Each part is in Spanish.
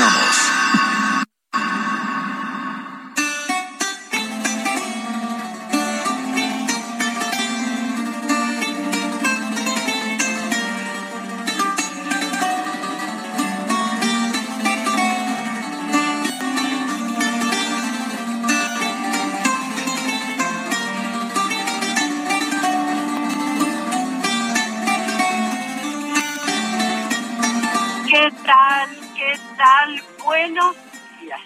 Comenzamos. ¿Qué tal? ¿Qué tal? Buenos días.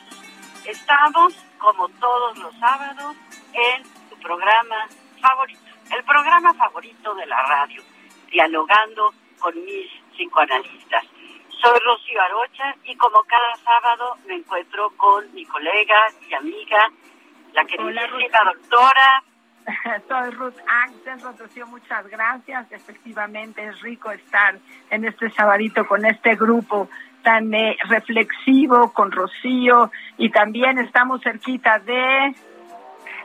Estamos, como todos los sábados, en su programa favorito, el programa favorito de la radio, dialogando con mis psicoanalistas. Soy Rocío Arocha y como cada sábado me encuentro con mi colega y amiga, la queridísima doctora Soy Ruth Axel, Rocío, muchas gracias. Efectivamente, es rico estar en este sabadito con este grupo tan eh, reflexivo con Rocío y también estamos cerquita de...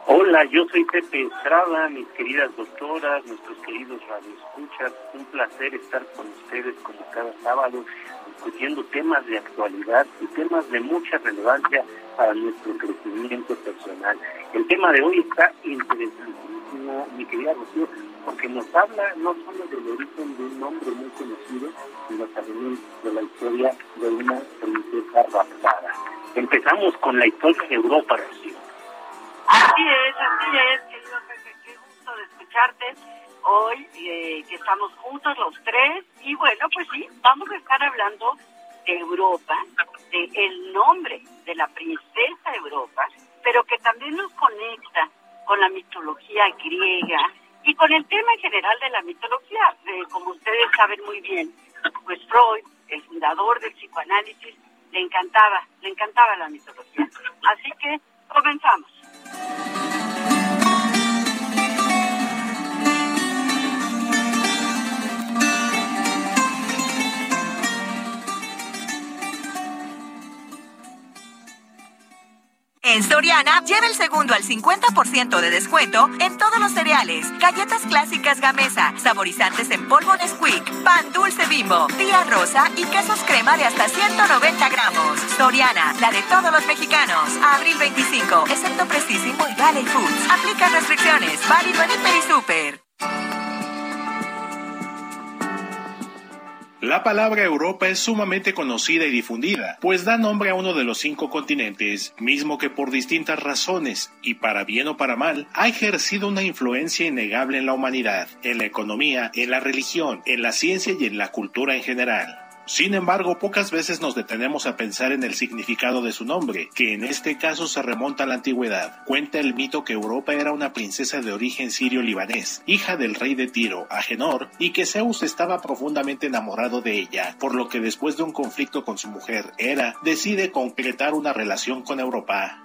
Hola, yo soy Pepe Estrada, mis queridas doctoras, nuestros queridos radioescuchas. Un placer estar con ustedes como cada sábado discutiendo temas de actualidad y temas de mucha relevancia para nuestro crecimiento personal. El tema de hoy está interesantísimo, mi querida Rocío, porque nos habla no solo del origen de un hombre muy conocido, sino también de la historia de una princesa raptada. Empezamos con la historia de Europa, Rocío. Así es, así es, querido Pepe, qué gusto de escucharte hoy, eh, que estamos juntos los tres. Y bueno, pues sí, vamos a estar hablando de Europa, de el nombre de la princesa Europa, pero que también nos conecta con la mitología griega y con el tema en general de la mitología. Como ustedes saben muy bien, pues Freud, el fundador del psicoanálisis, le encantaba, le encantaba la mitología. Así que comenzamos. En Soriana, lleva el segundo al 50% de descuento en todos los cereales, galletas clásicas Gamesa, saborizantes en polvo Nesquik, pan dulce bimbo, tía rosa y quesos crema de hasta 190 gramos. Soriana, la de todos los mexicanos. Abril 25, excepto Prestísimo y Valley Foods. Aplica restricciones. Válido en Hiper y Super. La palabra Europa es sumamente conocida y difundida, pues da nombre a uno de los cinco continentes, mismo que por distintas razones, y para bien o para mal, ha ejercido una influencia innegable en la humanidad, en la economía, en la religión, en la ciencia y en la cultura en general. Sin embargo, pocas veces nos detenemos a pensar en el significado de su nombre, que en este caso se remonta a la antigüedad. Cuenta el mito que Europa era una princesa de origen sirio-libanés, hija del rey de Tiro, Agenor, y que Zeus estaba profundamente enamorado de ella, por lo que después de un conflicto con su mujer, Hera, decide concretar una relación con Europa.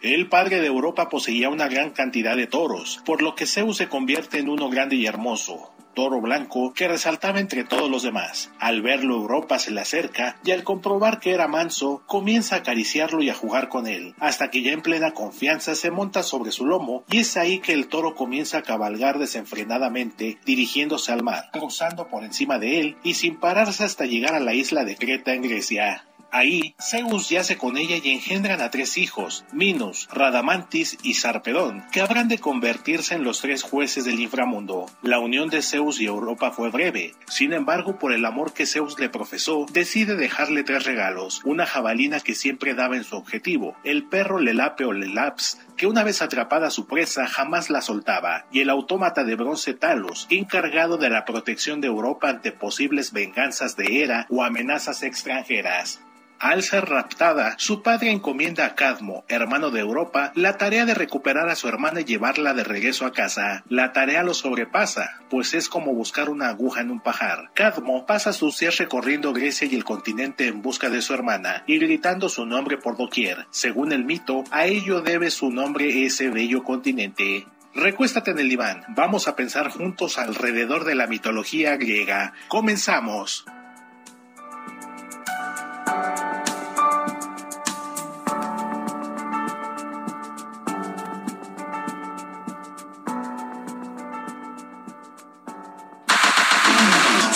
El padre de Europa poseía una gran cantidad de toros, por lo que Zeus se convierte en uno grande y hermoso, toro blanco que resaltaba entre todos los demás. Al verlo Europa se le acerca y al comprobar que era manso, comienza a acariciarlo y a jugar con él, hasta que ya en plena confianza se monta sobre su lomo y es ahí que el toro comienza a cabalgar desenfrenadamente, dirigiéndose al mar, cruzando por encima de él y sin pararse hasta llegar a la isla de Creta en Grecia. Ahí, Zeus yace con ella y engendran a tres hijos, Minos, Radamantis y Sarpedón, que habrán de convertirse en los tres jueces del inframundo. La unión de Zeus y Europa fue breve, sin embargo, por el amor que Zeus le profesó, decide dejarle tres regalos, una jabalina que siempre daba en su objetivo, el perro Lelape o Lelaps, que una vez atrapada su presa jamás la soltaba, y el autómata de bronce Talos, encargado de la protección de Europa ante posibles venganzas de Hera o amenazas extranjeras. Al ser raptada, su padre encomienda a Cadmo, hermano de Europa, la tarea de recuperar a su hermana y llevarla de regreso a casa. La tarea lo sobrepasa, pues es como buscar una aguja en un pajar. Cadmo pasa sus días recorriendo Grecia y el continente en busca de su hermana y gritando su nombre por doquier. Según el mito, a ello debe su nombre ese bello continente. Recuéstate en el diván, vamos a pensar juntos alrededor de la mitología griega. Comenzamos.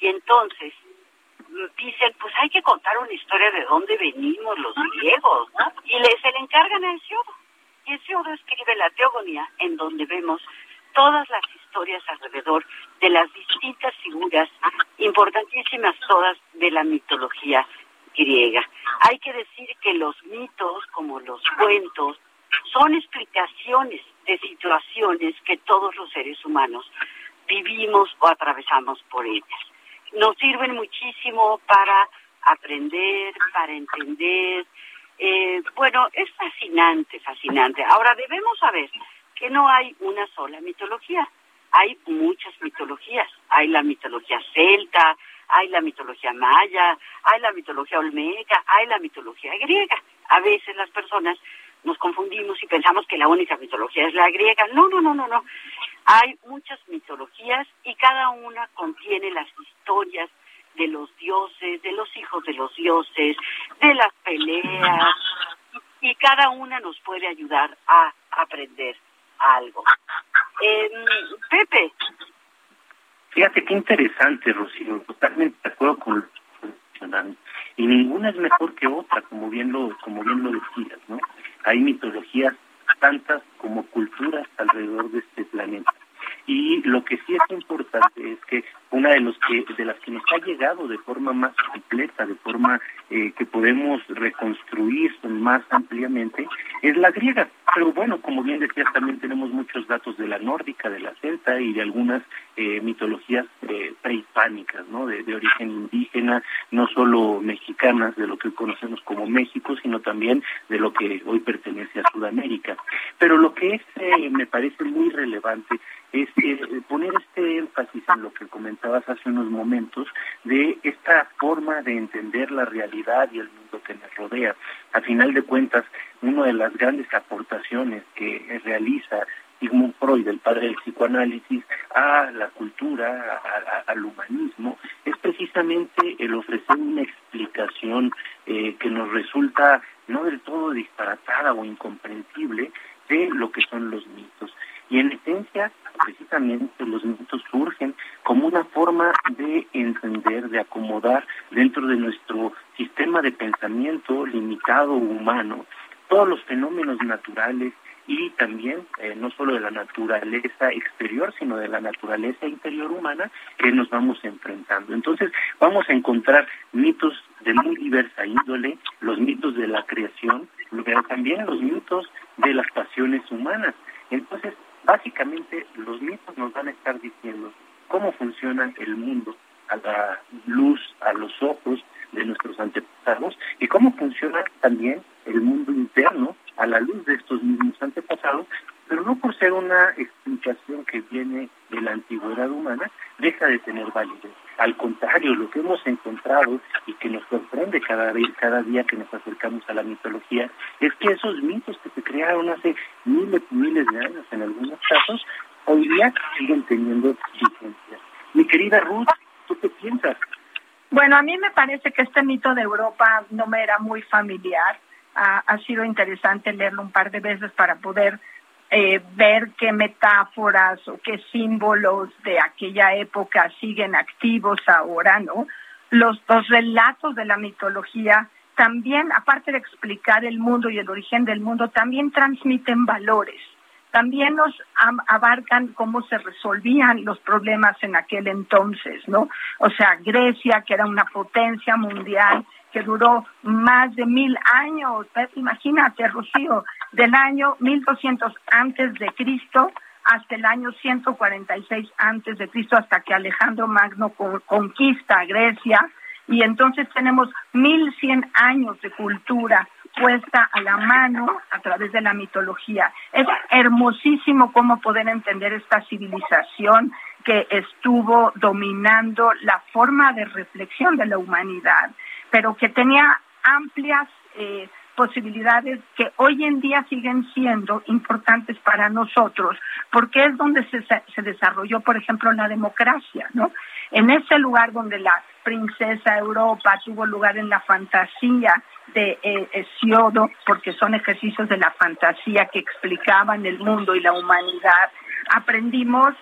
Y entonces mm, dicen, pues hay que contar una historia de dónde venimos los griegos, ¿no? Y le, se le encargan a Hesiodo. Y Hesiodo escribe la teogonía en donde vemos todas las historias alrededor de las distintas figuras, importantísimas todas de la mitología griega. Hay que decir que los mitos, como los cuentos, son explicaciones de situaciones que todos los seres humanos vivimos o atravesamos por ellas. Nos sirven muchísimo para aprender, para entender. Eh, bueno, es fascinante, fascinante. Ahora debemos saber que no hay una sola mitología, hay muchas mitologías, hay la mitología celta, hay la mitología maya, hay la mitología olmeca, hay la mitología griega. A veces las personas nos confundimos y pensamos que la única mitología es la griega. No, no, no, no, no. Hay muchas mitologías y cada una contiene las historias de los dioses, de los hijos de los dioses, de las peleas, y cada una nos puede ayudar a aprender algo. Eh, Pepe. Fíjate qué interesante, Rocío, totalmente de acuerdo con lo y ninguna es mejor que otra, como bien lo como bien lo decías, ¿no? Hay mitologías tantas como culturas alrededor de este planeta. Y lo que sí es importante es que una de los que de las que nos ha llegado de forma más completa, de forma eh, que podemos reconstruir más ampliamente, es la griega. Pero bueno, como bien decías, también tenemos muchos datos de la nórdica, de la celta y de algunas eh, mitologías eh, prehispánicas, ¿no? De, origen indígena, no solo mexicanas, de lo que conocemos como México, sino también de lo que hoy pertenece a Sudamérica. Pero lo que es, eh, me parece muy relevante es poner este énfasis en lo que comentabas hace unos momentos de esta forma de entender la realidad y el mundo que nos rodea. A final de cuentas, una de las grandes aportaciones que realiza Sigmund Freud, el padre del psicoanálisis, a la cultura, al humanismo, es precisamente el ofrecer una explicación eh, que nos resulta no del todo disparatada o incomprensible de lo que son los mitos. Y en esencia, los mitos surgen como una forma de entender, de acomodar dentro de nuestro sistema de pensamiento limitado humano todos los fenómenos naturales y también eh, no solo de la naturaleza exterior, sino de la naturaleza interior humana que nos vamos enfrentando. Entonces vamos a encontrar mitos de muy diversa índole, los mitos de la creación, pero también los mitos de las pasiones humanas. Entonces, básicamente los mitos nos van a estar diciendo cómo funciona el mundo a la luz, a los ojos de nuestros antepasados y cómo funciona también el mundo interno a la luz de estos mismos antepasados, pero no por ser una explicación que viene de la antigüedad humana, deja de tener validez. Al contrario, lo que hemos encontrado y que nos sorprende cada, vez, cada día que nos acercamos a la mitología es que esos mitos que se crearon hace miles y miles de años en algunos casos, hoy día siguen teniendo vigencia. Mi querida Ruth, ¿tú qué piensas? Bueno, a mí me parece que este mito de Europa no me era muy familiar. ha sido interesante leerlo un par de veces para poder eh, ver qué metáforas o qué símbolos de aquella época siguen activos ahora, ¿no? Los, los relatos de la mitología también, aparte de explicar el mundo y el origen del mundo, también transmiten valores también nos abarcan cómo se resolvían los problemas en aquel entonces, ¿no? O sea, Grecia, que era una potencia mundial, que duró más de mil años, imagínate, Rocío, del año 1200 antes de Cristo hasta el año 146 antes de Cristo, hasta que Alejandro Magno conquista Grecia, y entonces tenemos 1100 años de cultura puesta a la mano a través de la mitología. Es hermosísimo cómo poder entender esta civilización que estuvo dominando la forma de reflexión de la humanidad, pero que tenía amplias eh, posibilidades que hoy en día siguen siendo importantes para nosotros, porque es donde se, se desarrolló, por ejemplo, la democracia, ¿no? En ese lugar donde la princesa Europa tuvo lugar en la fantasía de eh, Hesiodo, porque son ejercicios de la fantasía que explicaban el mundo y la humanidad. Aprendimos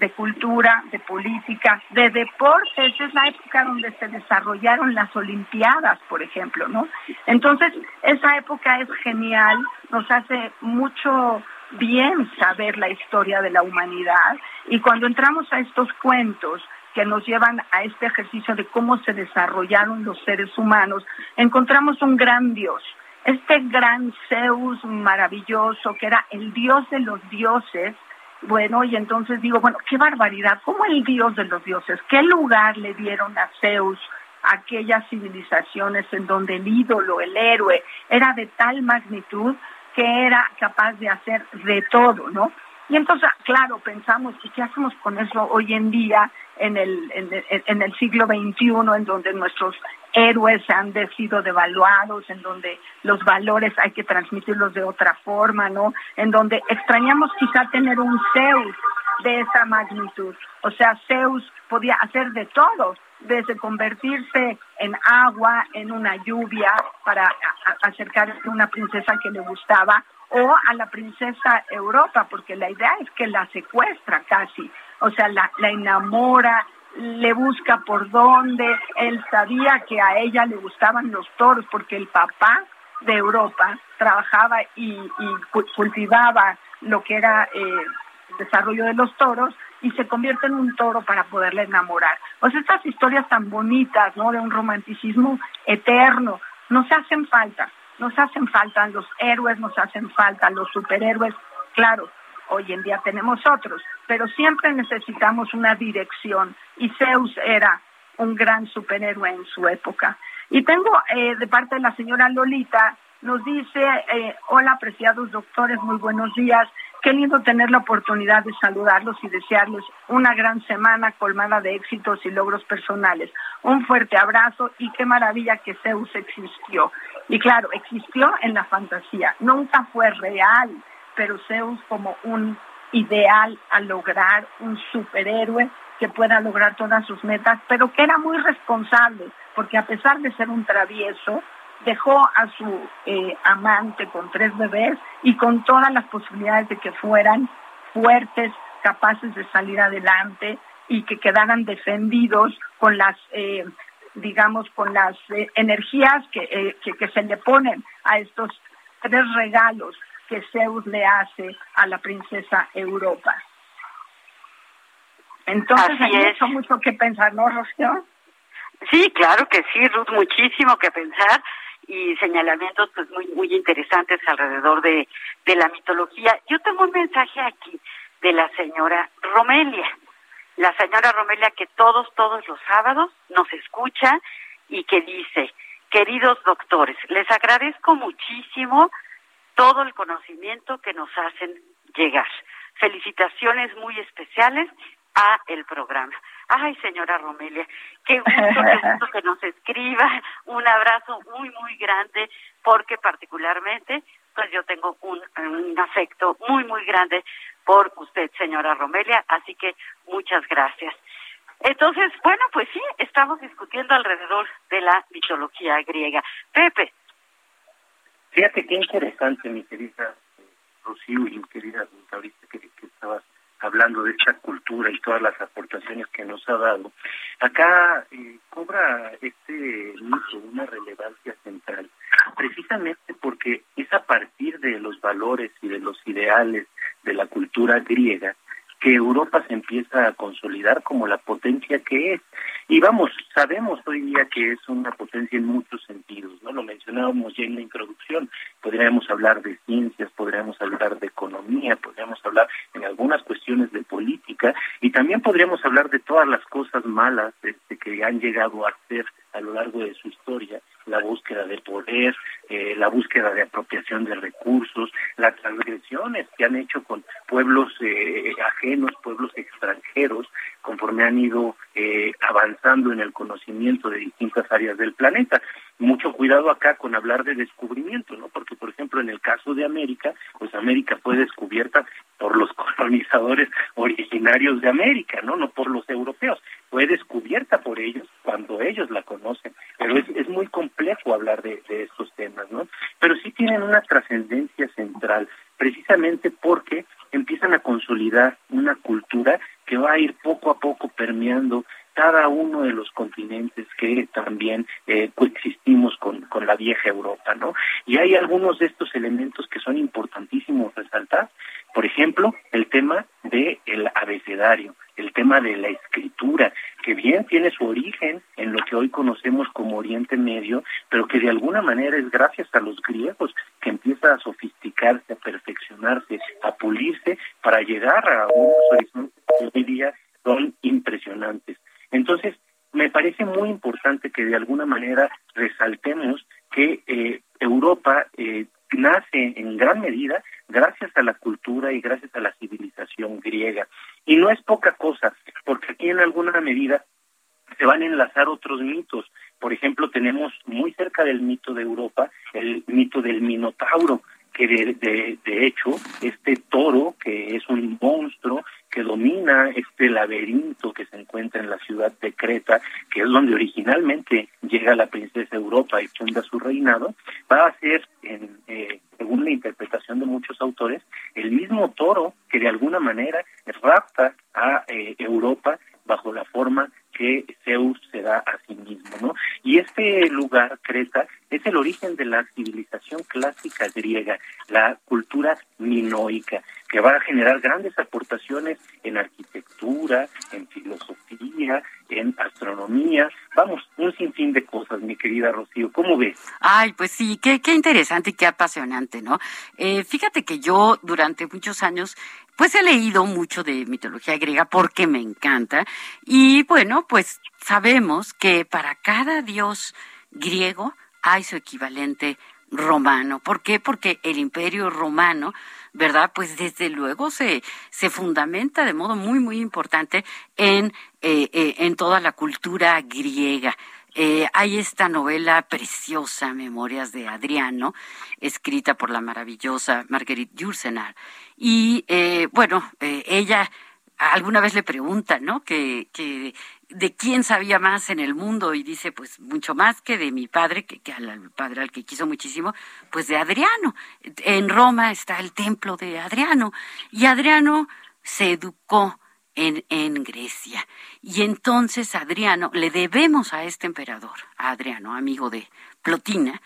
de cultura, de política, de deportes, es la época donde se desarrollaron las Olimpiadas, por ejemplo, ¿no? Entonces, esa época es genial, nos hace mucho bien saber la historia de la humanidad y cuando entramos a estos cuentos que nos llevan a este ejercicio de cómo se desarrollaron los seres humanos, encontramos un gran Dios, este gran Zeus maravilloso que era el Dios de los dioses, bueno, y entonces digo, bueno, qué barbaridad, ¿cómo el Dios de los dioses? ¿Qué lugar le dieron a Zeus? aquellas civilizaciones en donde el ídolo, el héroe, era de tal magnitud que era capaz de hacer de todo, ¿no? Y entonces, claro, pensamos, ¿y qué hacemos con eso hoy en día, en el, en, el siglo XXI, en donde nuestros héroes han sido devaluados, en donde los valores hay que transmitirlos de otra forma, ¿no? En donde extrañamos quizá tener un Zeus de esa magnitud. O sea, Zeus podía hacer de todo, desde convertirse en agua, en una lluvia, para acercarse a una princesa que le gustaba, o a la princesa Europa, porque la idea es que la secuestra casi, o sea, la, la enamora, le busca por dónde, él sabía que a ella le gustaban los toros, porque el papá de Europa trabajaba y, cultivaba lo que era eh, el desarrollo de los toros y se convierte en un toro para poderle enamorar. Pues estas historias tan bonitas, ¿no? De un romanticismo eterno, nos hacen falta. Nos hacen falta los héroes, nos hacen falta los superhéroes. Claro, hoy en día tenemos otros, pero siempre necesitamos una dirección y Zeus era un gran superhéroe en su época. Y tengo eh, de parte de la señora Lolita, nos dice, eh, hola apreciados doctores, muy buenos días. Qué lindo tener la oportunidad de saludarlos y desearles una gran semana colmada de éxitos y logros personales. Un fuerte abrazo y qué maravilla que Zeus existió. Y claro, existió en la fantasía, nunca fue real, pero Zeus como un ideal a lograr, un superhéroe que pueda lograr todas sus metas, pero que era muy responsable, porque a pesar de ser un travieso, dejó a su eh, amante con tres bebés y con todas las posibilidades de que fueran fuertes, capaces de salir adelante y que quedaran defendidos con las eh, digamos, con las eh, energías que, eh, que, que, se le ponen a estos tres regalos que Zeus le hace a la princesa Europa. Entonces hay mucho, mucho que pensar, ¿no, Rocío? Sí, claro que sí, Ruth, muchísimo que pensar y señalamientos pues muy muy interesantes alrededor de, de la mitología. Yo tengo un mensaje aquí de la señora Romelia, la señora Romelia que todos todos los sábados nos escucha y que dice, queridos doctores, les agradezco muchísimo todo el conocimiento que nos hacen llegar. Felicitaciones muy especiales a el programa. Ay, señora Romelia, qué gusto, qué gusto que nos escriba. Un abrazo muy, muy grande, porque particularmente, pues yo tengo un, un afecto muy, muy grande por usted, señora Romelia, así que muchas gracias. Entonces, bueno, pues sí, estamos discutiendo alrededor de la mitología griega. Pepe. Fíjate qué interesante, mi querida Rocío y mi querida ahorita que, que estabas hablando de esta cultura y todas las aportaciones que nos ha dado, acá eh, cobra este mito una relevancia central, precisamente porque es a partir de los valores y de los ideales de la cultura griega que Europa se empieza a consolidar como la potencia que es. Y vamos, sabemos hoy día que es una potencia en muchos sentidos, ¿no? Lo mencionábamos ya en la introducción. Podríamos hablar de ciencias, podríamos hablar de economía, podríamos hablar en algunas cuestiones de política y también podríamos hablar de todas las cosas malas este, que han llegado a ser a lo largo de su historia la búsqueda de poder, eh, la búsqueda de apropiación de recursos, las transgresiones que han hecho con pueblos eh, ajenos, pueblos extranjeros, conforme han ido eh, avanzando en el conocimiento de distintas áreas del planeta. Mucho cuidado acá con hablar de descubrimiento, ¿no? Porque, por ejemplo, en el caso de América, pues América fue descubierta por los colonizadores originarios de América, ¿no? No por los europeos. Fue descubierta por ellos cuando ellos la conocen. Pero es, es muy complejo hablar de, de estos temas, ¿no? Pero sí tienen una trascendencia central, precisamente porque empiezan a consolidar una cultura que va a ir poco a poco permeando cada uno de los continentes que también eh, coexistimos con, con la vieja Europa, ¿no? Y hay algunos de estos elementos que son importantísimos resaltar. Por ejemplo, el tema del el abecedario, el tema de la escritura, que bien tiene su origen en lo que hoy conocemos como Oriente Medio, pero que de alguna manera es gracias a los griegos que empieza a sofisticarse, a perfeccionarse, a pulirse para llegar a unos horizontes que hoy día son impresionantes. Entonces, me parece muy importante que de alguna manera resaltemos que eh, Europa eh, nace en gran medida gracias a la cultura y gracias a la civilización griega. Y no es poca cosa, porque aquí en alguna medida se van a enlazar otros mitos. Por ejemplo, tenemos muy cerca del mito de Europa el mito del Minotauro, que de, de, hecho este toro, que es un monstruo que domina este laberinto que se encuentra en la ciudad de Creta, que es donde originalmente llega la princesa Europa y funda su reinado, va a ser, en, eh, según la interpretación de muchos autores, el mismo toro que de alguna manera rapta a eh, Europa bajo la forma que Zeus se da a sí mismo, ¿no? Y este lugar, Creta, es el origen de la civilización clásica griega, la cultura minoica, que va a generar grandes aportaciones en arquitectura, en filosofía, en astronomía, vamos, un sinfín de cosas, mi querida Rocío, ¿cómo ves? Ay, pues sí, qué, qué interesante y qué apasionante, ¿no? Eh, fíjate que yo durante muchos años pues he leído mucho de mitología griega porque me encanta y bueno, pues sabemos que para cada dios griego hay su equivalente romano. ¿Por qué? Porque el imperio romano, ¿verdad? Pues desde luego se, se fundamenta de modo muy, muy importante en, eh, eh, en toda la cultura griega. Eh, hay esta novela preciosa, Memorias de Adriano, escrita por la maravillosa Marguerite Yourcenar. Y bueno, ella alguna vez le pregunta, ¿no? Que, que de quién sabía más en el mundo y dice, pues mucho más que de mi padre, que al, padre al que quiso muchísimo, pues de Adriano. En Roma está el templo de Adriano y Adriano se educó en, en Grecia. Y entonces Adriano, le debemos a este emperador, a Adriano, amigo de Plotina,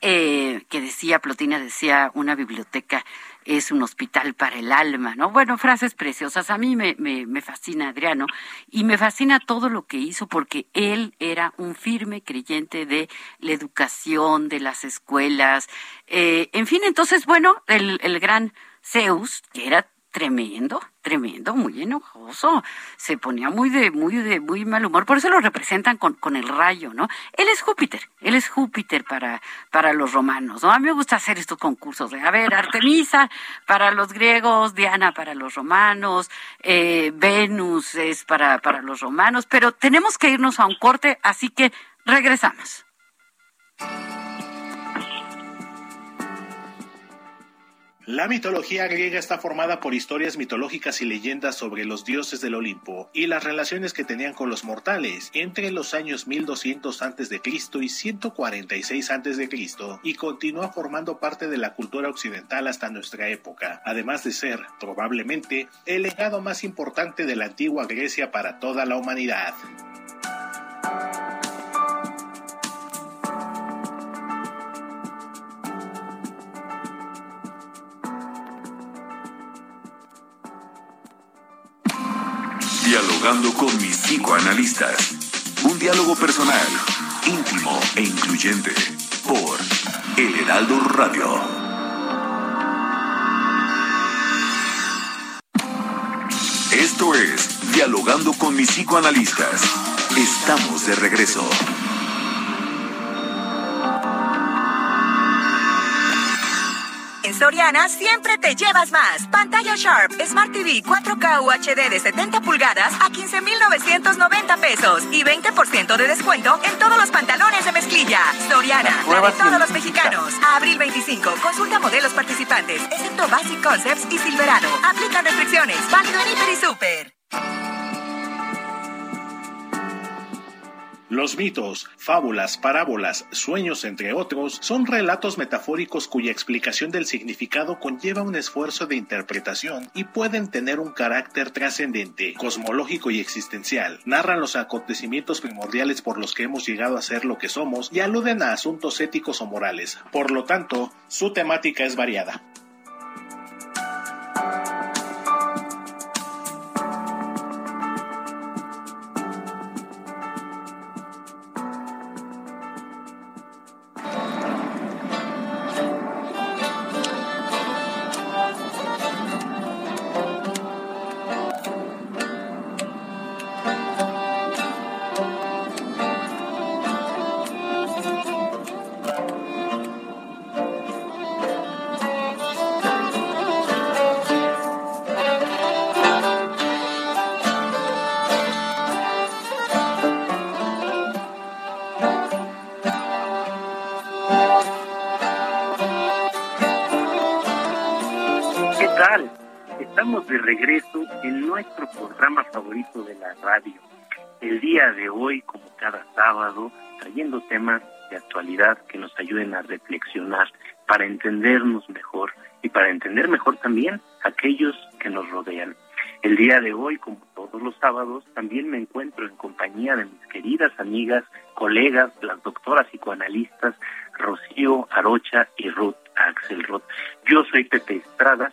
eh, que decía, Plotina decía, una biblioteca es un hospital para el alma, ¿no? Bueno, frases preciosas. A mí me, me, fascina Adriano y me fascina todo lo que hizo porque él era un firme creyente de la educación, de las escuelas. Eh, en fin, entonces, bueno, el, el gran Zeus, que era tremendo, tremendo, muy enojoso, se ponía muy de, muy de, muy mal humor, por eso lo representan con, con el rayo, ¿no? Él es Júpiter, él es Júpiter para, para los romanos, ¿no? A mí me gusta hacer estos concursos de, a ver, Artemisa para los griegos, Diana para los romanos, eh, Venus es para, para los romanos, pero tenemos que irnos a un corte, así que regresamos. La mitología griega está formada por historias mitológicas y leyendas sobre los dioses del Olimpo y las relaciones que tenían con los mortales entre los años 1200 a.C. y 146 a.C. y continúa formando parte de la cultura occidental hasta nuestra época, además de ser, probablemente, el legado más importante de la antigua Grecia para toda la humanidad. Dialogando con mis psicoanalistas. Un diálogo personal, íntimo e incluyente. Por El Heraldo Radio. Esto es Dialogando con mis psicoanalistas. Estamos de regreso. Soriana siempre te llevas más. Pantalla Sharp Smart TV 4K UHD de 70 pulgadas a 15,990 pesos y 20% de descuento en todos los pantalones de mezclilla. Soriana, la de todos los mexicanos. A abril 25, consulta modelos participantes, excepto Basic Concepts y Silverado. Aplican restricciones. Válido en Hiper y Super. Los mitos, fábulas, parábolas, sueños, entre otros, son relatos metafóricos cuya explicación del significado conlleva un esfuerzo de interpretación y pueden tener un carácter trascendente, cosmológico y existencial. Narran los acontecimientos primordiales por los que hemos llegado a ser lo que somos y aluden a asuntos éticos o morales. Por lo tanto, su temática es variada. De hoy, como cada sábado, trayendo temas de actualidad que nos ayuden a reflexionar para entendernos mejor y para entender mejor también aquellos que nos rodean. El día de hoy, como todos los sábados, también me encuentro en compañía de mis queridas amigas, colegas, las doctoras psicoanalistas Rocío Arocha y Ruth Axelrod. Yo soy Pepe Estrada,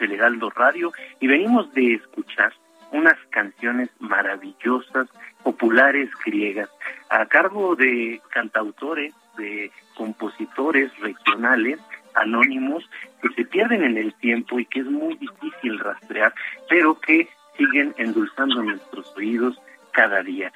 el Heraldo Radio y venimos de escuchar unas canciones maravillosas, populares griegas, a cargo de cantautores, de compositores regionales, anónimos, que se pierden en el tiempo y que es muy difícil rastrear, pero que siguen endulzando nuestros oídos cada día.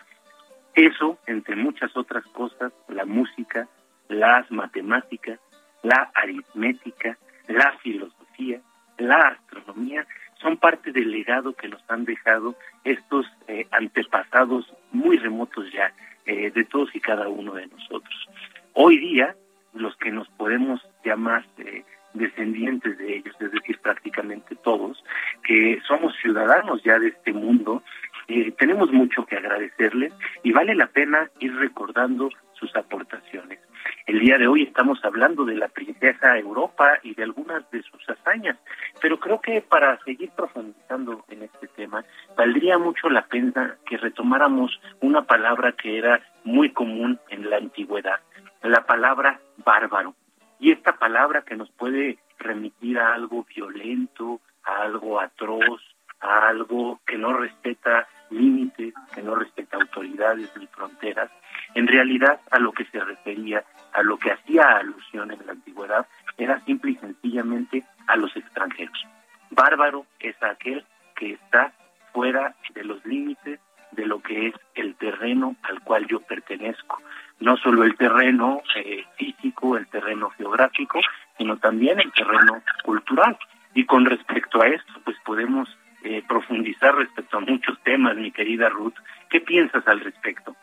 Eso, entre muchas otras cosas, la música, las matemáticas, la aritmética, la filosofía, la astronomía son parte del legado que nos han dejado estos eh, antepasados muy remotos ya eh, de todos y cada uno de nosotros. Hoy día, los que nos podemos llamar eh, descendientes de ellos, es decir, prácticamente todos, que somos ciudadanos ya de este mundo, tenemos mucho que agradecerles y vale la pena ir recordando sus aportaciones. El día de hoy estamos hablando de la princesa Europa y de algunas de sus hazañas, pero creo que para seguir profundizando en este tema, valdría mucho la pena que retomáramos una palabra que era muy común en la antigüedad, la palabra bárbaro. Y esta palabra que nos puede remitir a algo violento, a algo atroz, a algo que no respeta límites, que no respeta autoridades ni fronteras, en realidad a lo que se refería, a lo que hacía alusión en la antigüedad, era simple y sencillamente a los extranjeros. Bárbaro es aquel que está fuera de los límites de lo que es el terreno al cual yo pertenezco. No solo el terreno eh, físico, el terreno geográfico, sino también el terreno cultural. Y con respecto a esto, pues podemos eh, profundizar respecto a muchos temas, mi querida Ruth. ¿Qué piensas al respecto?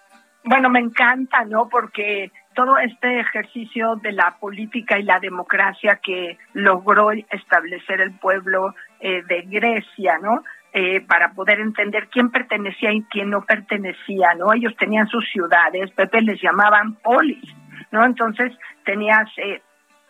Bueno, me encanta, ¿no? Porque todo este ejercicio de la política y la democracia que logró establecer el pueblo eh, de Grecia, ¿no? Eh, para poder entender quién pertenecía y quién no pertenecía, ¿no? Ellos tenían sus ciudades, Pepe les llamaban polis, ¿no? Entonces tenías eh,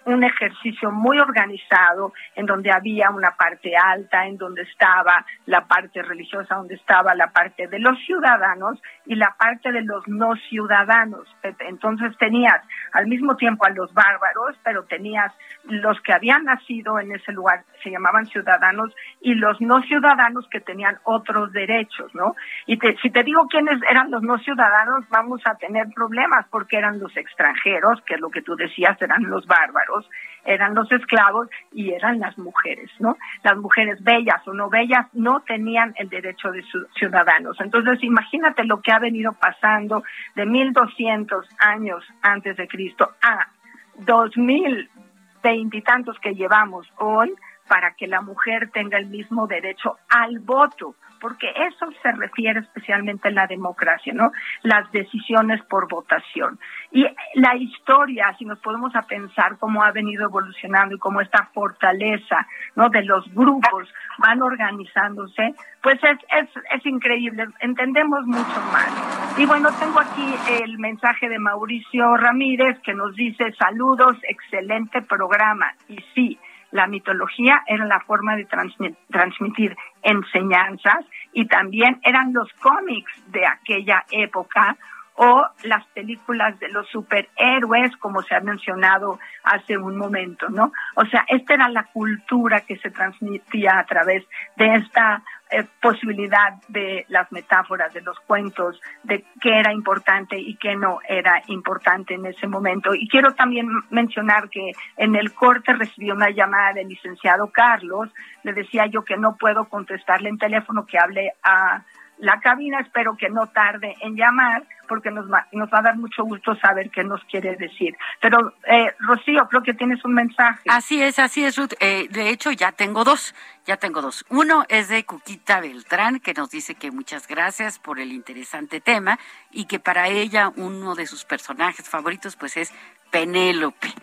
un ejercicio muy organizado en donde había una parte alta, en donde estaba la parte religiosa, donde estaba la parte de los ciudadanos y la parte de los no ciudadanos. Entonces tenías al mismo tiempo a los bárbaros, pero tenías los que habían nacido en ese lugar, se llamaban ciudadanos, y los no ciudadanos que tenían otros derechos, ¿no? Y si te digo quiénes eran los no ciudadanos, vamos a tener problemas porque eran los extranjeros, que es lo que tú decías, eran los bárbaros eran los esclavos y eran las mujeres, ¿no? Las mujeres bellas o no bellas no tenían el derecho de ciudadanos. Entonces, imagínate lo que ha venido pasando de 1200 años antes de Cristo a 2000 veintitantos que llevamos hoy para que la mujer tenga el mismo derecho al voto porque eso se refiere especialmente a la democracia, ¿no? Las decisiones por votación. Y la historia, si nos podemos pensar cómo ha venido evolucionando y cómo esta fortaleza, ¿no? De los grupos van organizándose, pues es, es, es increíble, entendemos mucho más. Y bueno, tengo aquí el mensaje de Mauricio Ramírez que nos dice saludos, excelente programa. Y sí, la mitología era la forma de transmitir enseñanzas y también eran los cómics de aquella época o las películas de los superhéroes, como se ha mencionado hace un momento, ¿no? O sea, esta era la cultura que se transmitía a través de esta eh, posibilidad de las metáforas, de los cuentos, de qué era importante y qué no era importante en ese momento. Y quiero también mencionar que en el corte recibí una llamada del licenciado Carlos, le decía yo que no puedo contestarle en teléfono, que hable a la cabina, espero que no tarde en llamar porque nos va, nos va a dar mucho gusto saber qué nos quiere decir. Pero, eh, Rocío, creo que tienes un mensaje. Así es, así es, Ruth. Eh, de hecho, ya tengo dos, ya tengo dos. Uno es de Cuquita Beltrán, que nos dice que muchas gracias por el interesante tema y que para ella uno de sus personajes favoritos pues es Penélope.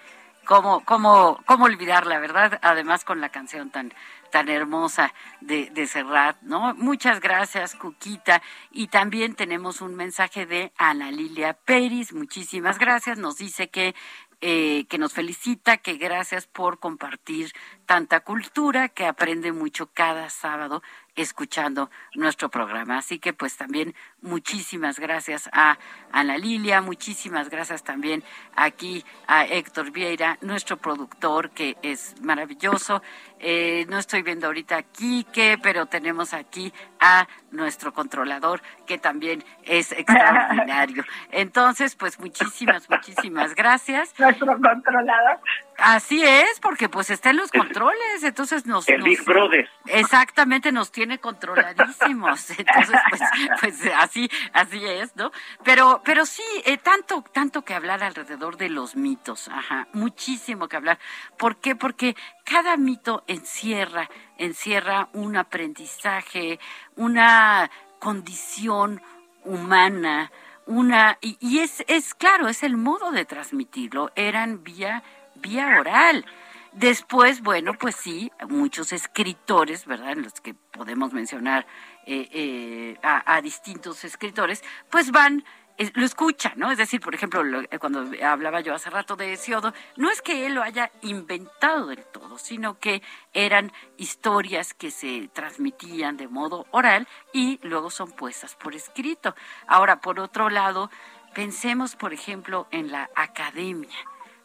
¿Cómo, cómo, cómo olvidarla, verdad? Además con la canción tan, tan hermosa de, de Serrat, ¿no? Muchas gracias, Cuquita. Y también tenemos un mensaje de Ana Lilia Peris. Muchísimas gracias. Nos dice que eh, que nos felicita, que gracias por compartir tanta cultura, que aprende mucho cada sábado escuchando nuestro programa. Así que pues también muchísimas gracias a Ana Lilia, muchísimas gracias también aquí a Héctor Vieira, nuestro productor que es maravilloso. Eh, no estoy viendo ahorita a Quique, pero tenemos aquí a nuestro controlador que también es extraordinario. Entonces, pues muchísimas, muchísimas gracias. Nuestro controlador. Así es, porque pues está en los controles, entonces nos... El Big Brother. Exactamente, nos tiene controladísimos, entonces pues, pues así, así es, ¿no? Pero, pero sí, eh, tanto, tanto que hablar alrededor de los mitos, ajá, muchísimo que hablar. ¿Por qué? Porque cada mito encierra, encierra un aprendizaje, una condición humana, una y, y, es es claro es el modo de transmitirlo eran vía vía oral. Después, bueno, pues sí, muchos escritores, ¿verdad? En los que podemos mencionar eh, eh, a, distintos escritores, pues van, eh, lo escuchan, ¿no? Es decir, por ejemplo, cuando hablaba yo hace rato de Hesiodo, no es que él lo haya inventado del todo, sino que eran historias que se transmitían de modo oral y luego son puestas por escrito. Ahora, por otro lado, pensemos, por ejemplo, en la academia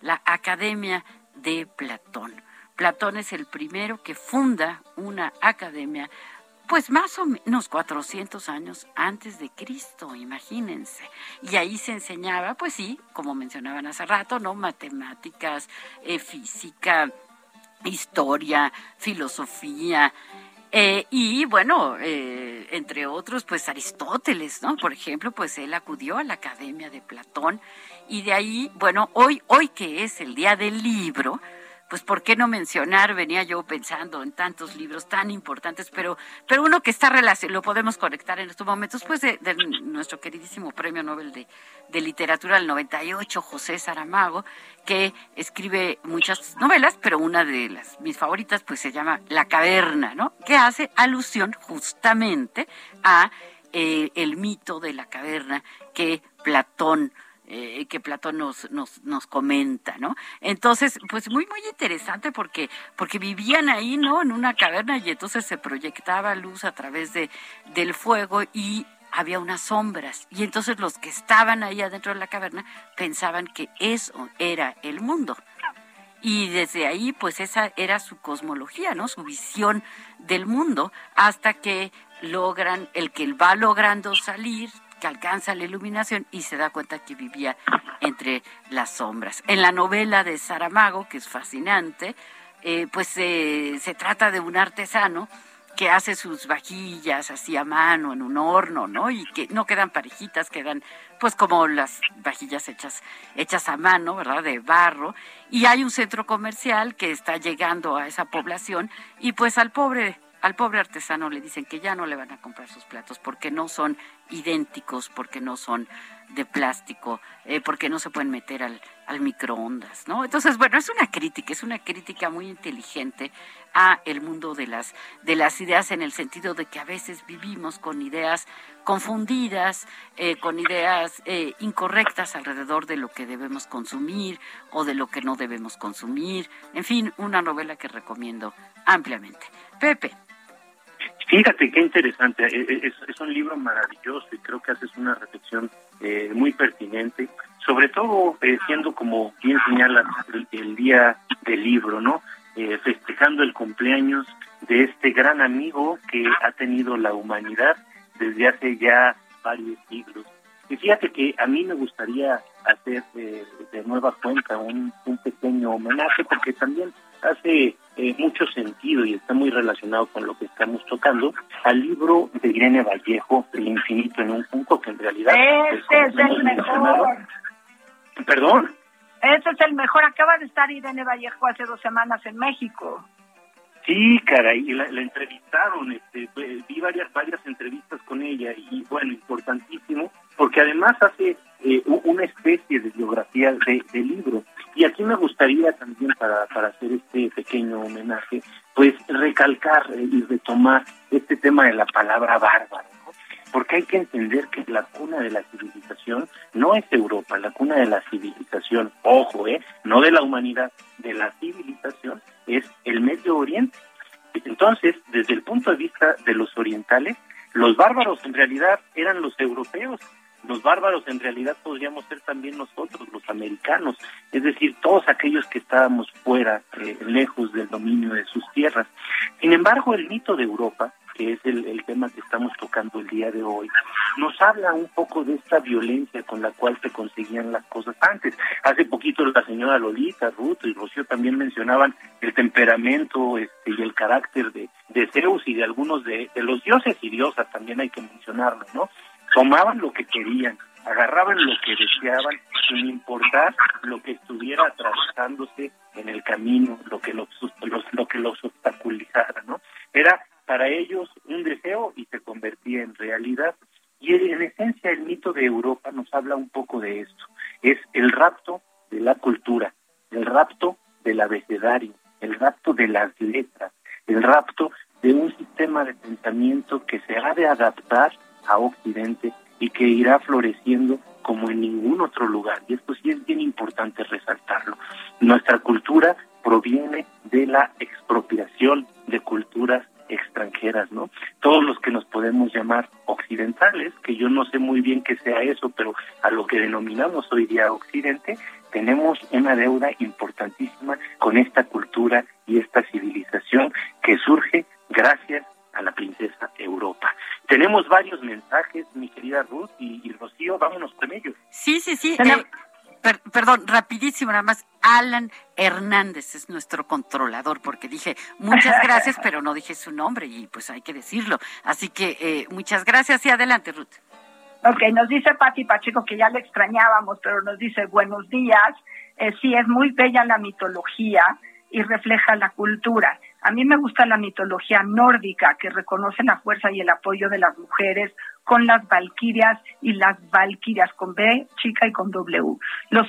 la Academia de Platón. Platón es el primero que funda una academia, pues más o menos 400 años antes de Cristo, imagínense. Y ahí se enseñaba, pues sí, como mencionaban hace rato, ¿no? Matemáticas, eh, física, historia, filosofía, eh, y bueno, eh, entre otros, pues Aristóteles, ¿no? Por ejemplo, pues él acudió a la Academia de Platón y de ahí, bueno, hoy, hoy que es el día del libro, pues por qué no mencionar, venía yo pensando en tantos libros tan importantes, pero, pero uno que está relacionado, lo podemos conectar en estos momentos, pues de, nuestro queridísimo premio Nobel de, de, Literatura del 98, José Saramago, que escribe muchas novelas, pero una de las mis favoritas pues se llama La caverna, ¿no? Que hace alusión justamente a eh, el mito de la caverna que Platón eh, que Platón nos, nos, nos comenta, ¿no? Entonces, pues muy, muy interesante porque, porque vivían ahí, ¿no? En una caverna y entonces se proyectaba luz a través de, del fuego y había unas sombras. Y entonces los que estaban ahí adentro de la caverna pensaban que eso era el mundo. Y desde ahí, pues esa era su cosmología, ¿no? Su visión del mundo, hasta que logran, el que va logrando salir, que alcanza la iluminación y se da cuenta que vivía entre las sombras. En la novela de Saramago, que es fascinante, eh, pues se trata de un artesano que hace sus vajillas así a mano en un horno, ¿no? Y que no quedan parejitas, quedan pues como las vajillas hechas hechas a mano, ¿verdad? De barro. Y hay un centro comercial que está llegando a esa población y pues al pobre al pobre artesano le dicen que ya no le van a comprar sus platos porque no son idénticos, porque no son de plástico, eh, porque no se pueden meter al, al microondas, ¿no? Entonces, bueno, es una crítica, es una crítica muy inteligente a el mundo de las, de las ideas en el sentido de que a veces vivimos con ideas confundidas, eh, con ideas eh, incorrectas alrededor de lo que debemos consumir o de lo que no debemos consumir. En fin, una novela que recomiendo ampliamente. Pepe. Fíjate qué interesante, e, e, es, un libro maravilloso y creo que haces una reflexión eh, muy pertinente, sobre todo eh, siendo como bien señala el, día del libro, ¿no? Eh, festejando el cumpleaños de este gran amigo que ha tenido la humanidad desde hace ya varios siglos. Y fíjate que a mí me gustaría hacer de nueva cuenta un pequeño homenaje porque también hace eh, mucho sentido y está muy relacionado con lo que estamos tocando, al libro de Irene Vallejo, El infinito en un punto, que en realidad... Este es, el mejor. ¿Perdón? Este es el mejor. Acaba de estar Irene Vallejo hace dos semanas en México. Sí, caray, y la, entrevistaron, este, vi varias, varias entrevistas con ella y bueno, importantísimo, porque además hace eh, una especie de biografía de, de libro. Y aquí me gustaría también, para, para hacer este pequeño homenaje, pues recalcar eh, y retomar este tema de la palabra bárbaro, porque hay que entender que la cuna de la civilización no es Europa, la cuna de la civilización, ojo, eh, no de la humanidad, de la civilización es el Medio Oriente. Entonces, desde el punto de vista de los orientales, los bárbaros en realidad eran los europeos, los bárbaros en realidad podríamos ser también nosotros, los americanos, es decir, todos aquellos que estábamos fuera, eh, lejos del dominio de sus tierras. Sin embargo, el mito de Europa que es el, tema que estamos tocando el día de hoy, nos habla un poco de esta violencia con la cual se conseguían las cosas antes. Hace poquito la señora Lolita, Ruth y Rocío también mencionaban el temperamento este, y el carácter de, de Zeus y de algunos de, de los dioses y diosas, también hay que mencionarlo, ¿no? Tomaban lo que querían, agarraban lo que deseaban sin importar lo que estuviera atravesándose en el camino, lo que los, lo que los obstaculizara, ¿no? Era para ellos un deseo y se convertía en realidad. Y en esencia el mito de Europa nos habla un poco de esto. Es el rapto de la cultura, el rapto del abecedario, el rapto de las letras, el rapto de un sistema de pensamiento que se ha de adaptar a Occidente y que irá floreciendo como en ningún otro lugar. Y esto sí es bien importante resaltarlo. Nuestra cultura proviene de la expropiación de culturas extranjeras, ¿no? Todos los que nos podemos llamar occidentales, que yo no sé muy bien qué sea eso, pero a lo que denominamos hoy día occidente, tenemos una deuda importantísima con esta cultura y esta civilización que surge gracias a la princesa Europa. Tenemos varios mensajes, mi querida Ruth y, Rocío, vámonos con ellos. Sí, sí, sí. Eh, perdón, rapidísimo, nada más. Alan Hernández es nuestro controlador, porque dije muchas gracias, pero no dije su nombre y pues hay que decirlo. Así que eh, muchas gracias y adelante, Ruth. Ok, nos dice Pati Pacheco que ya le extrañábamos, pero nos dice buenos días. Eh, sí, es muy bella la mitología y refleja la cultura. A mí me gusta la mitología nórdica que reconoce la fuerza y el apoyo de las mujeres con las valquirias y las valquirias con B chica y con W. Los,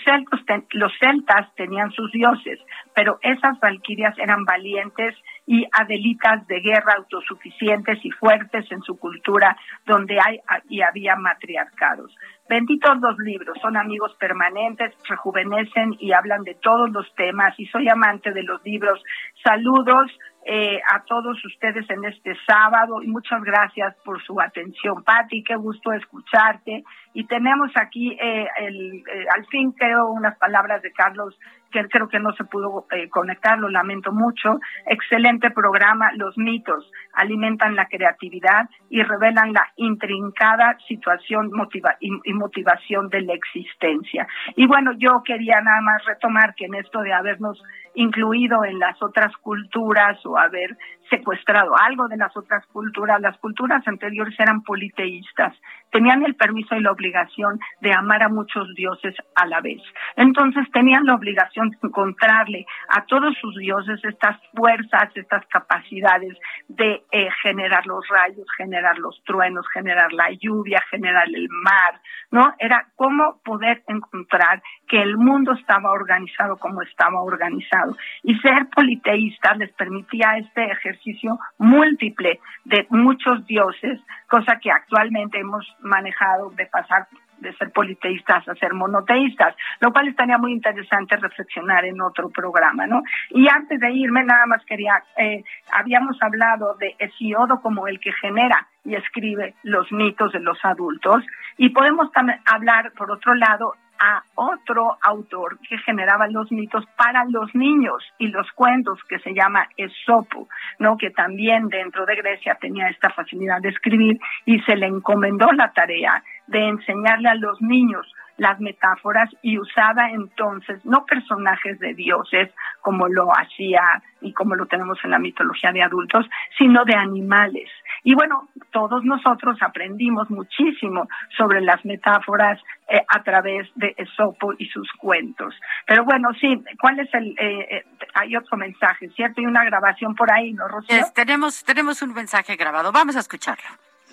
los celtas tenían sus dioses, pero esas valquirias eran valientes y adelitas de guerra autosuficientes y fuertes en su cultura donde hay y había matriarcados. Benditos los libros, son amigos permanentes, rejuvenecen y hablan de todos los temas y soy amante de los libros. Saludos eh, a todos ustedes en este sábado y muchas gracias por su atención. Patti, qué gusto escucharte. Y tenemos aquí, eh, el, eh, al fin creo, unas palabras de Carlos que creo que no se pudo eh, conectar, lo lamento mucho. Excelente programa, los mitos alimentan la creatividad y revelan la intrincada situación motiva y, y, motivación de la existencia. Y bueno, yo quería nada más retomar que en esto de habernos incluido en las otras culturas o haber secuestrado algo de las otras culturas, las culturas anteriores eran politeístas, tenían el permiso y la obligación de amar a muchos dioses a la vez. Entonces tenían la obligación de encontrarle a todos sus dioses estas fuerzas, estas capacidades de eh, generar los rayos, generar los truenos, generar la lluvia, generar el mar, ¿no? Era cómo poder encontrar que el mundo estaba organizado como estaba organizado. Y ser politeístas les permitía este ejercicio múltiple de muchos dioses, cosa que actualmente hemos manejado de pasar de ser politeístas a ser monoteístas, lo cual estaría muy interesante reflexionar en otro programa, ¿no? Y antes de irme, nada más quería, eh, habíamos hablado de Hesiodo como el que genera y escribe los mitos de los adultos, y podemos también hablar, por otro lado, a otro autor que generaba los mitos para los niños y los cuentos que se llama Esopo, ¿no? Que también dentro de Grecia tenía esta facilidad de escribir y se le encomendó la tarea de enseñarle a los niños las metáforas y usaba entonces no personajes de dioses como lo hacía y como lo tenemos en la mitología de adultos, sino de animales. Y bueno, todos nosotros aprendimos muchísimo sobre las metáforas eh, a través de Esopo y sus cuentos. Pero bueno, sí, ¿cuál es el...? Eh, eh, hay otro mensaje, ¿cierto? Y una grabación por ahí, ¿no, Rocío? tenemos, tenemos un mensaje grabado, vamos a escucharlo.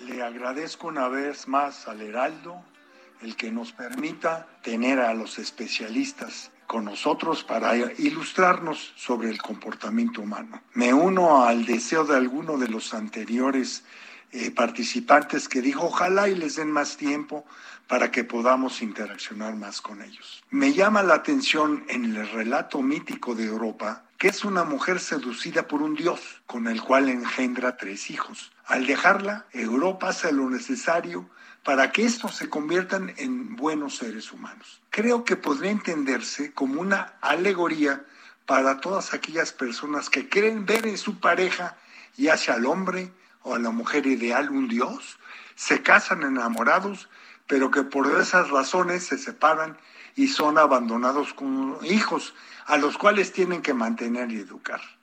Le agradezco una vez más al Heraldo el que nos permita tener a los especialistas con nosotros para ilustrarnos sobre el comportamiento humano. Me uno al deseo de alguno de los anteriores eh, participantes que dijo ojalá y les den más tiempo para que podamos interaccionar más con ellos. Me llama la atención en el relato mítico de Europa que es una mujer seducida por un dios con el cual engendra tres hijos. Al dejarla, Europa hace lo necesario para que estos se conviertan en buenos seres humanos. Creo que podría entenderse como una alegoría para todas aquellas personas que creen ver en su pareja, ya sea al hombre o a la mujer ideal un dios, se casan enamorados, pero que por esas razones se separan y son abandonados con hijos, a los cuales tienen que mantener y educar.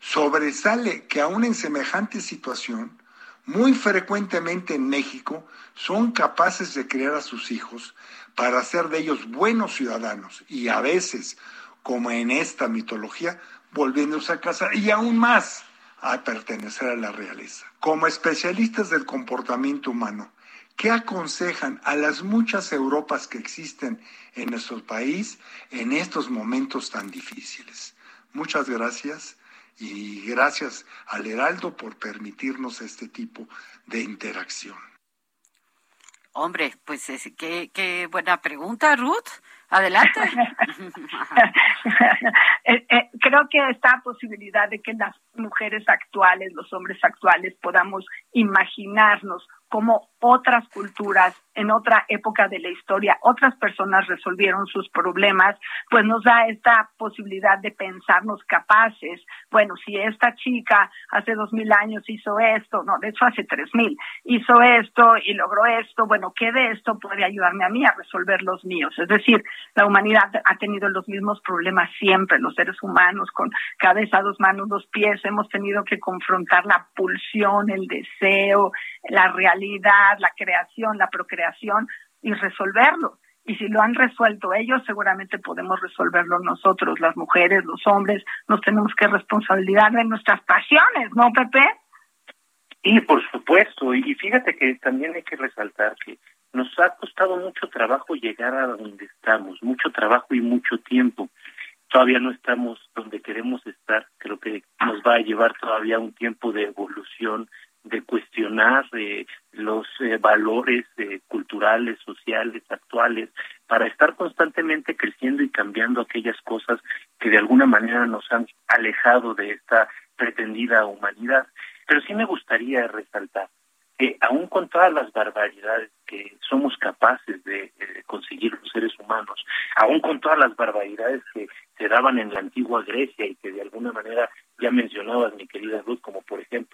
Sobresale que aún en semejante situación, muy frecuentemente en México, son capaces de criar a sus hijos para hacer de ellos buenos ciudadanos y a veces, como en esta mitología, volviéndose a casa y aún más a pertenecer a la realeza. Como especialistas del comportamiento humano, ¿qué aconsejan a las muchas Europas que existen en nuestro país en estos momentos tan difíciles? Muchas gracias y gracias al Heraldo por permitirnos este tipo de interacción. Hombre, pues qué, qué buena pregunta, Ruth. Adelante. Eh, eh, creo que esta posibilidad de que las mujeres actuales, los hombres actuales, podamos imaginarnos cómo otras culturas en otra época de la historia, otras personas resolvieron sus problemas, pues nos da esta posibilidad de pensarnos capaces. Bueno, si esta chica hace dos mil años hizo esto, no, de hecho hace tres mil, hizo esto y logró esto, bueno, ¿qué de esto puede ayudarme a mí a resolver los míos? Es decir, la humanidad ha tenido los mismos problemas siempre, los seres humanos con cabeza, dos manos, dos pies, hemos tenido que confrontar la pulsión, el deseo, la realidad, la creación, la procreación y resolverlo. Y si lo han resuelto ellos, seguramente podemos resolverlo nosotros, las mujeres, los hombres, nos tenemos que responsabilizar de nuestras pasiones, ¿no, Pepe? Y por supuesto, y fíjate que también hay que resaltar que nos ha costado mucho trabajo llegar a donde estamos, mucho trabajo y mucho tiempo. Todavía no estamos donde queremos estar, creo que nos va a llevar todavía un tiempo de evolución, de cuestionar eh, los eh, valores eh, culturales, sociales, actuales, para estar constantemente creciendo y cambiando aquellas cosas que de alguna manera nos han alejado de esta pretendida humanidad. Pero sí me gustaría resaltar que aún con todas las barbaridades que somos capaces de, conseguir los seres humanos, aún con todas las barbaridades que se daban en la antigua Grecia y que de alguna manera ya mencionabas, mi querida Ruth, como por ejemplo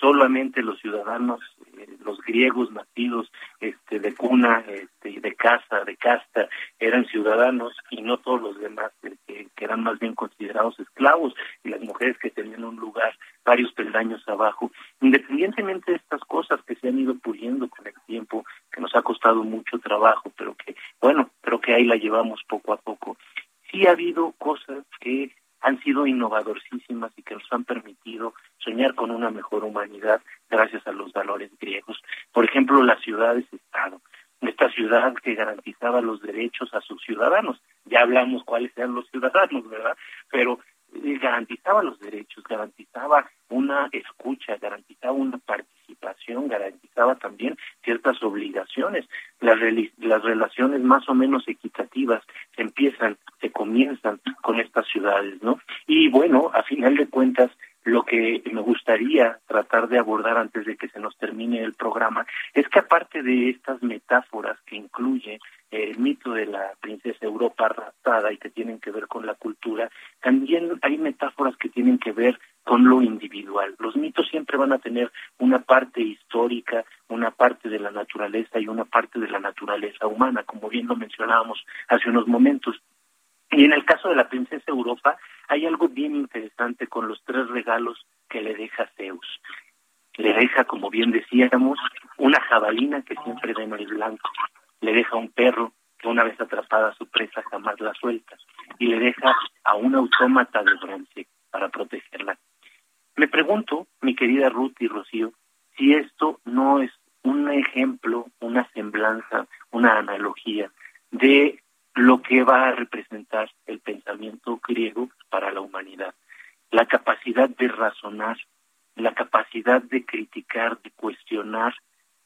solamente los ciudadanos, eh, los griegos nacidos este, de cuna este, de casa, de casta, eran ciudadanos y no todos los demás eh, que, que, eran más bien considerados esclavos y las mujeres que tenían un lugar varios peldaños abajo. Independientemente de estas cosas que se han ido puliendo con el tiempo, que nos ha costado mucho trabajo, pero que, bueno, creo que ahí la llevamos poco a poco. Sí ha habido cosas que han sido innovadorcísimas y que nos han permitido soñar con una mejor humanidad gracias a los valores griegos. Por ejemplo, las ciudades-estado. Esta ciudad que garantizaba los derechos a sus ciudadanos. Ya hablamos cuáles eran los ciudadanos, ¿verdad? Pero eh, garantizaba los derechos, garantizaba una escucha, garantizaba una participación, garantizaba también ciertas obligaciones. Las, las relaciones más o menos equitativas se empiezan, se comienzan con estas ciudades, ¿no? Y bueno, a final de cuentas, lo que me gustaría tratar de abordar antes de que se nos termine el programa es que aparte de estas metáforas que incluye el mito de la princesa Europa raptada y que tienen que ver con la cultura, también hay metáforas que tienen que ver con lo individual. Los mitos siempre van a tener una parte histórica, una parte de la naturaleza y una parte de la naturaleza humana, como bien lo mencionábamos hace unos momentos. Y en el caso de la princesa Europa, hay algo bien interesante con los tres regalos que le deja Zeus. Le deja, como bien decíamos, una jabalina que siempre ven el blanco. Le deja un perro que una vez atrapada a su presa jamás la suelta. Y le deja a un autómata de bronce para protegerla. Me pregunto, mi querida Ruth y Rocío, si esto no es un ejemplo, una semblanza, una analogía de lo que va a representar el pensamiento griego para la humanidad. La capacidad de razonar, la capacidad de criticar, de cuestionar,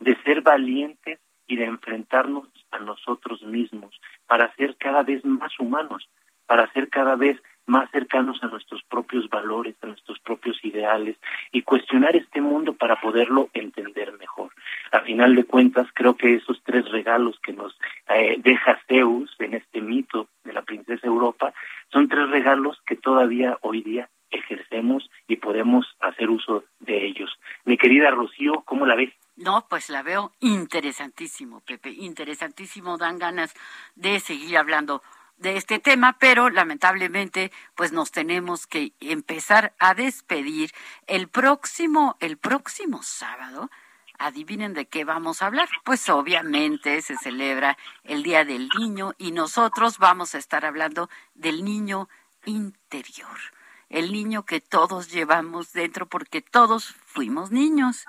de ser valientes y de enfrentarnos a nosotros mismos para ser cada vez más humanos, para ser cada vez más cercanos a nuestros propios valores, a nuestros propios ideales y cuestionar este mundo para poderlo entender mejor. A final de cuentas, creo que esos tres regalos que nos eh, deja Zeus en este mito de la princesa Europa son tres regalos que todavía hoy día ejercemos y podemos hacer uso de ellos. Mi querida Rocío, ¿cómo la ves? No, pues la veo interesantísimo, Pepe, interesantísimo, dan ganas de seguir hablando de este tema, pero lamentablemente pues nos tenemos que empezar a despedir el próximo el próximo sábado. Adivinen de qué vamos a hablar. Pues obviamente se celebra el Día del Niño y nosotros vamos a estar hablando del niño interior, el niño que todos llevamos dentro porque todos fuimos niños.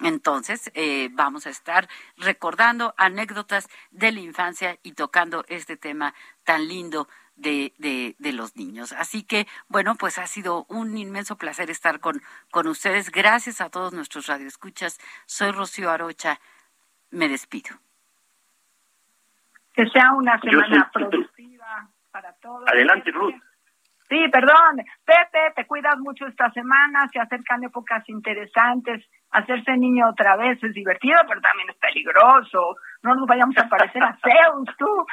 Entonces, eh, vamos a estar recordando anécdotas de la infancia y tocando este tema tan lindo de, de, los niños. Así que, bueno, pues ha sido un inmenso placer estar con, con ustedes. Gracias a todos nuestros radioescuchas. Soy Rocío Arocha. Me despido. Que sea una semana productiva para todos. Adelante, Ruth. Sí, perdón. Pepe, te cuidas mucho esta semana, se acercan épocas interesantes. Hacerse niño otra vez es divertido, pero también es peligroso. No nos vayamos a parecer a Zeus, tú.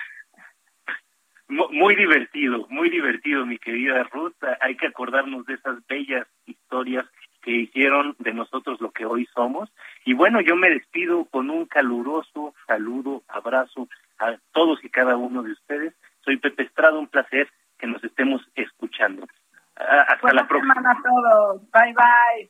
Muy divertido, muy divertido, mi querida Ruth. Hay que acordarnos de esas bellas historias que hicieron de nosotros lo que hoy somos. Y bueno, yo me despido con un caluroso saludo, abrazo a todos y cada uno de ustedes. Soy Pepe Estrada, un placer que nos estemos escuchando. Hasta la próxima. a todos. Bye bye.